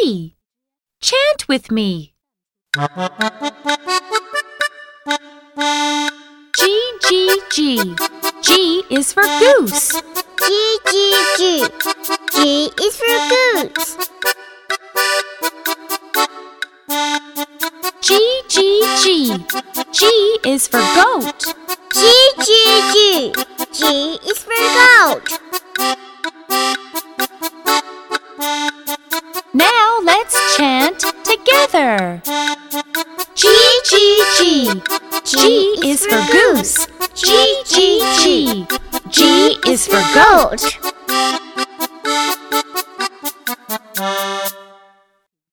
Chant with me. G, G, G. G is for goose. G, G, G. G is for goose. G, G, G. G is for goat. G, G, G. G is for goat. Now Let's chant together. G, G, G. G is for goose. G, G, G. G is for goat.